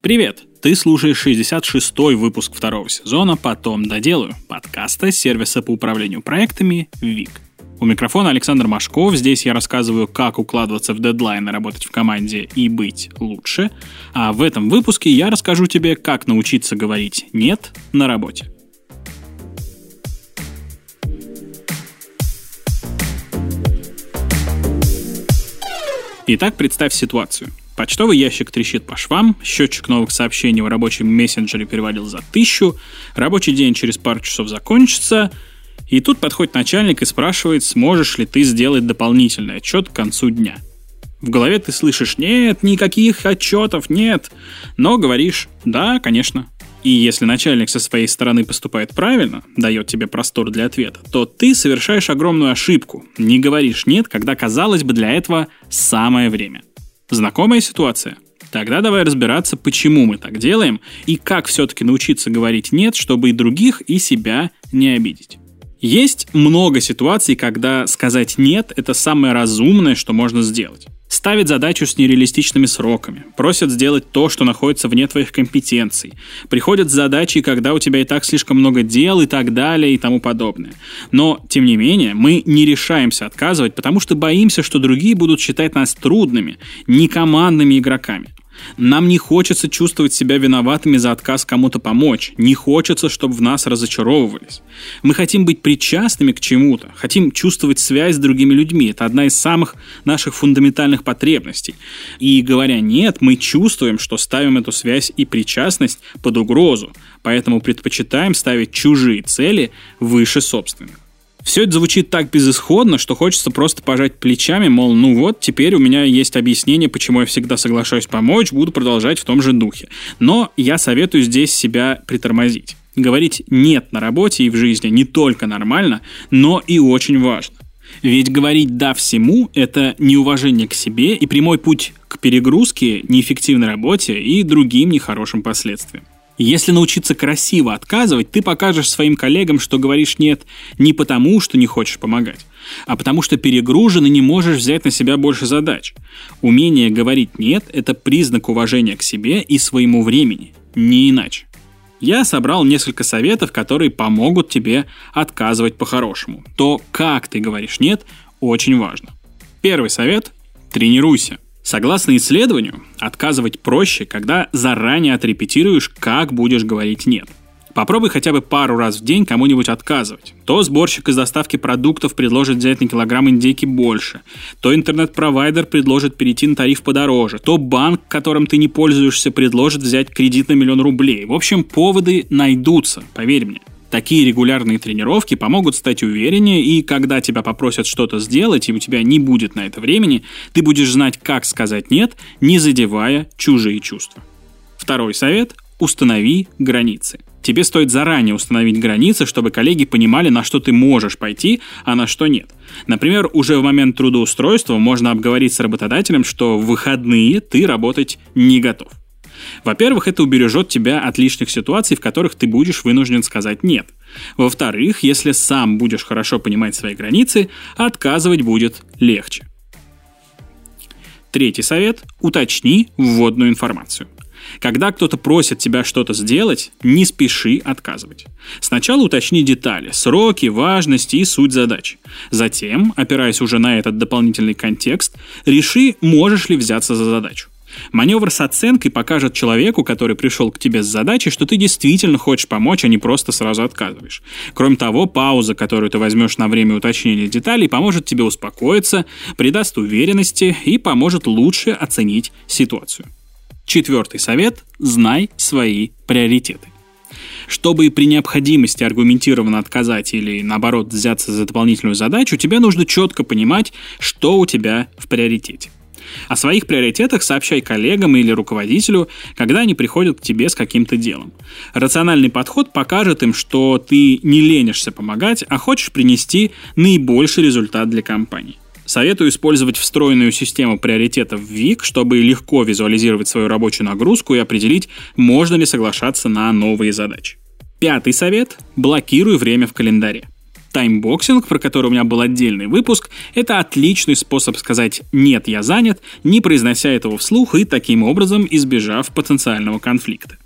Привет! Ты слушаешь 66-й выпуск второго сезона «Потом доделаю» подкаста сервиса по управлению проектами ВИК. У микрофона Александр Машков. Здесь я рассказываю, как укладываться в дедлайны, работать в команде и быть лучше. А в этом выпуске я расскажу тебе, как научиться говорить «нет» на работе. Итак, представь ситуацию – Почтовый ящик трещит по швам, счетчик новых сообщений в рабочем мессенджере перевалил за тысячу, рабочий день через пару часов закончится, и тут подходит начальник и спрашивает, сможешь ли ты сделать дополнительный отчет к концу дня. В голове ты слышишь «нет, никаких отчетов, нет», но говоришь «да, конечно». И если начальник со своей стороны поступает правильно, дает тебе простор для ответа, то ты совершаешь огромную ошибку, не говоришь «нет», когда, казалось бы, для этого самое время. Знакомая ситуация? Тогда давай разбираться, почему мы так делаем и как все-таки научиться говорить «нет», чтобы и других, и себя не обидеть. Есть много ситуаций, когда сказать «нет» — это самое разумное, что можно сделать. Ставят задачу с нереалистичными сроками, просят сделать то, что находится вне твоих компетенций, приходят с задачей, когда у тебя и так слишком много дел и так далее и тому подобное. Но, тем не менее, мы не решаемся отказывать, потому что боимся, что другие будут считать нас трудными, некомандными игроками. Нам не хочется чувствовать себя виноватыми за отказ кому-то помочь. Не хочется, чтобы в нас разочаровывались. Мы хотим быть причастными к чему-то, хотим чувствовать связь с другими людьми. Это одна из самых наших фундаментальных потребностей. И говоря «нет», мы чувствуем, что ставим эту связь и причастность под угрозу, поэтому предпочитаем ставить чужие цели выше собственных. Все это звучит так безысходно, что хочется просто пожать плечами, мол, ну вот, теперь у меня есть объяснение, почему я всегда соглашаюсь помочь, буду продолжать в том же духе. Но я советую здесь себя притормозить. Говорить «нет» на работе и в жизни не только нормально, но и очень важно. Ведь говорить «да» всему – это неуважение к себе и прямой путь к перегрузке, неэффективной работе и другим нехорошим последствиям. Если научиться красиво отказывать, ты покажешь своим коллегам, что говоришь «нет» не потому, что не хочешь помогать, а потому что перегружен и не можешь взять на себя больше задач. Умение говорить «нет» — это признак уважения к себе и своему времени, не иначе. Я собрал несколько советов, которые помогут тебе отказывать по-хорошему. То, как ты говоришь «нет», очень важно. Первый совет – тренируйся – Согласно исследованию, отказывать проще, когда заранее отрепетируешь, как будешь говорить «нет». Попробуй хотя бы пару раз в день кому-нибудь отказывать. То сборщик из доставки продуктов предложит взять на килограмм индейки больше, то интернет-провайдер предложит перейти на тариф подороже, то банк, которым ты не пользуешься, предложит взять кредит на миллион рублей. В общем, поводы найдутся, поверь мне. Такие регулярные тренировки помогут стать увереннее, и когда тебя попросят что-то сделать, и у тебя не будет на это времени, ты будешь знать, как сказать «нет», не задевая чужие чувства. Второй совет – установи границы. Тебе стоит заранее установить границы, чтобы коллеги понимали, на что ты можешь пойти, а на что нет. Например, уже в момент трудоустройства можно обговорить с работодателем, что в выходные ты работать не готов. Во-первых, это убережет тебя от лишних ситуаций, в которых ты будешь вынужден сказать «нет». Во-вторых, если сам будешь хорошо понимать свои границы, отказывать будет легче. Третий совет – уточни вводную информацию. Когда кто-то просит тебя что-то сделать, не спеши отказывать. Сначала уточни детали, сроки, важность и суть задач. Затем, опираясь уже на этот дополнительный контекст, реши, можешь ли взяться за задачу. Маневр с оценкой покажет человеку, который пришел к тебе с задачей, что ты действительно хочешь помочь, а не просто сразу отказываешь. Кроме того, пауза, которую ты возьмешь на время уточнения деталей, поможет тебе успокоиться, придаст уверенности и поможет лучше оценить ситуацию. Четвертый совет – знай свои приоритеты. Чтобы при необходимости аргументированно отказать или, наоборот, взяться за дополнительную задачу, тебе нужно четко понимать, что у тебя в приоритете. О своих приоритетах сообщай коллегам или руководителю, когда они приходят к тебе с каким-то делом. Рациональный подход покажет им, что ты не ленишься помогать, а хочешь принести наибольший результат для компании. Советую использовать встроенную систему приоритетов в Wrike, чтобы легко визуализировать свою рабочую нагрузку и определить, можно ли соглашаться на новые задачи. Пятый совет – блокируй время в календаре. Таймбоксинг, про который у меня был отдельный выпуск, это отличный способ сказать «нет, я занят», не произнося этого вслух и таким образом избежав потенциального конфликта.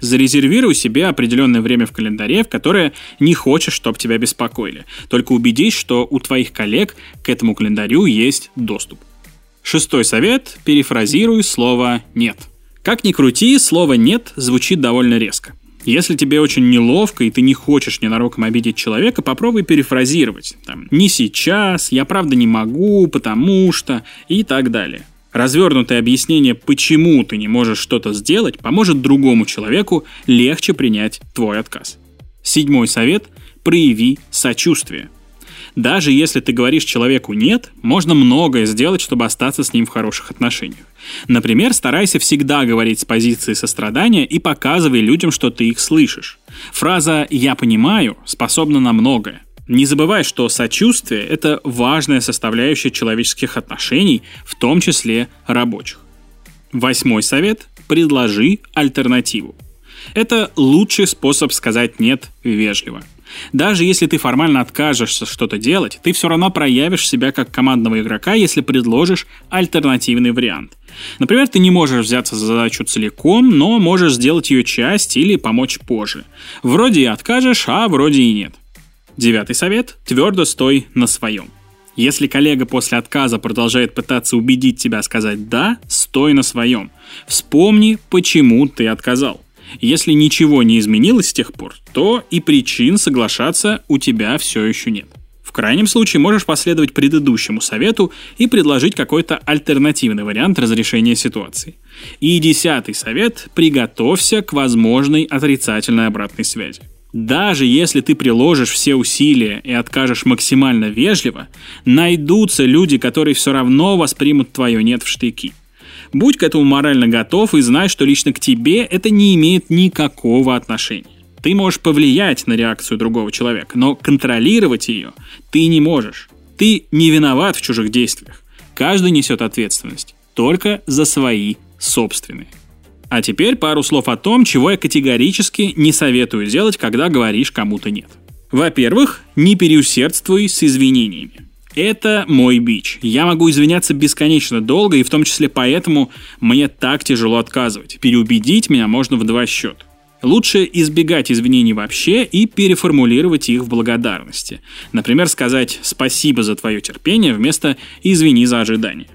Зарезервируй себе определенное время в календаре, в которое не хочешь, чтобы тебя беспокоили. Только убедись, что у твоих коллег к этому календарю есть доступ. Шестой совет – перефразируй слово «нет». Как ни крути, слово «нет» звучит довольно резко. Если тебе очень неловко, и ты не хочешь ненароком обидеть человека, попробуй перефразировать. Там, «Не сейчас», «Я правда не могу», «Потому что» и так далее. Развернутое объяснение, почему ты не можешь что-то сделать, поможет другому человеку легче принять твой отказ. Седьмой совет – прояви сочувствие. Даже если ты говоришь человеку «нет», можно многое сделать, чтобы остаться с ним в хороших отношениях. Например, старайся всегда говорить с позиции сострадания и показывай людям, что ты их слышишь. Фраза «я понимаю» способна на многое. Не забывай, что сочувствие – это важная составляющая человеческих отношений, в том числе рабочих. Восьмой совет – предложи альтернативу. Это лучший способ сказать «нет» вежливо. Даже если ты формально откажешься что-то делать, ты все равно проявишь себя как командного игрока, если предложишь альтернативный вариант. Например, ты не можешь взяться за задачу целиком, но можешь сделать ее часть или помочь позже. Вроде и откажешь, а вроде и нет. Девятый совет – твердо стой на своем. Если коллега после отказа продолжает пытаться убедить тебя сказать «да», стой на своем. Вспомни, почему ты отказал. Если ничего не изменилось с тех пор, то и причин соглашаться у тебя все еще нет. В крайнем случае можешь последовать предыдущему совету и предложить какой-то альтернативный вариант разрешения ситуации. И десятый совет – приготовься к возможной отрицательной обратной связи. Даже если ты приложишь все усилия и откажешь максимально вежливо, найдутся люди, которые все равно воспримут твое «нет» в штыки. Будь к этому морально готов и знай, что лично к тебе это не имеет никакого отношения. Ты можешь повлиять на реакцию другого человека, но контролировать ее ты не можешь. Ты не виноват в чужих действиях. Каждый несет ответственность только за свои собственные. А теперь пару слов о том, чего я категорически не советую делать, когда говоришь кому-то нет. Во-первых, не переусердствуй с извинениями. Это мой бич. Я могу извиняться бесконечно долго, и в том числе поэтому мне так тяжело отказывать. Переубедить меня можно в два счета. Лучше избегать извинений вообще и переформулировать их в благодарности. Например, сказать «спасибо за твое терпение» вместо «извини за ожидание».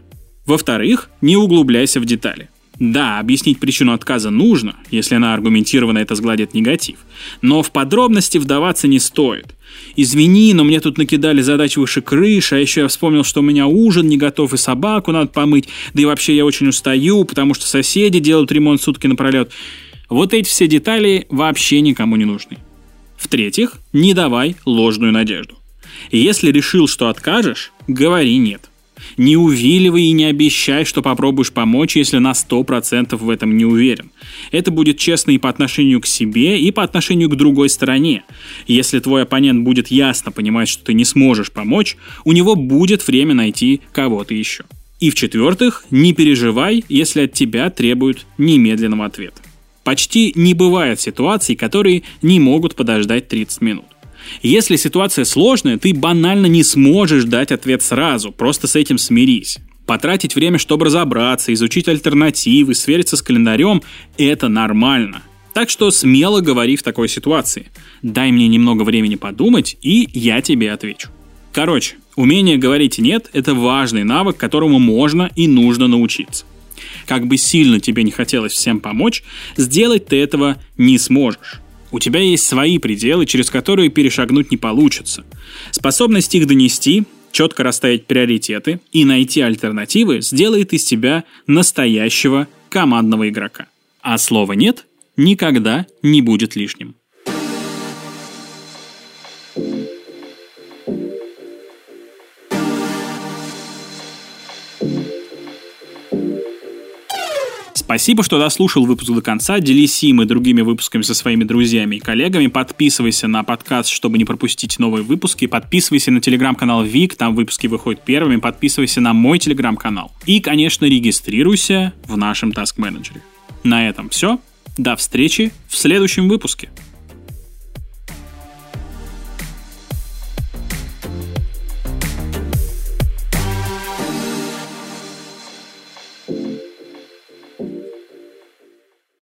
Во-вторых, не углубляйся в детали. Да, объяснить причину отказа нужно, если она аргументированно это сгладит негатив. Но в подробности вдаваться не стоит. Извини, но мне тут накидали задач выше крыши, а еще я вспомнил, что у меня ужин не готов и собаку надо помыть, да и вообще я очень устаю, потому что соседи делают ремонт сутки напролет. Вот эти все детали вообще никому не нужны. В-третьих, не давай ложную надежду. Если решил, что откажешь, говори «нет». Не увиливай и не обещай, что попробуешь помочь, если на 100% в этом не уверен. Это будет честно и по отношению к себе, и по отношению к другой стороне. Если твой оппонент будет ясно понимать, что ты не сможешь помочь, у него будет время найти кого-то еще. И в-четвертых, не переживай, если от тебя требуют немедленного ответа. Почти не бывает ситуаций, которые не могут подождать 30 минут. Если ситуация сложная, ты банально не сможешь дать ответ сразу, просто с этим смирись. Потратить время, чтобы разобраться, изучить альтернативы, свериться с календарем – это нормально. Так что смело говори в такой ситуации. Дай мне немного времени подумать, и я тебе отвечу. Короче, умение говорить «нет» – это важный навык, которому можно и нужно научиться. Как бы сильно тебе не хотелось всем помочь, сделать ты этого не сможешь. У тебя есть свои пределы, через которые перешагнуть не получится. Способность их донести, четко расставить приоритеты и найти альтернативы сделает из тебя настоящего командного игрока. А слова «нет» никогда не будет лишним. Спасибо, что дослушал выпуск до конца. Делись им и другими выпусками со своими друзьями и коллегами. Подписывайся на подкаст, чтобы не пропустить новые выпуски. Подписывайся на телеграм-канал Вик, там выпуски выходят первыми. Подписывайся на мой телеграм-канал. И, конечно, регистрируйся в нашем Task Manager. На этом все. До встречи в следующем выпуске.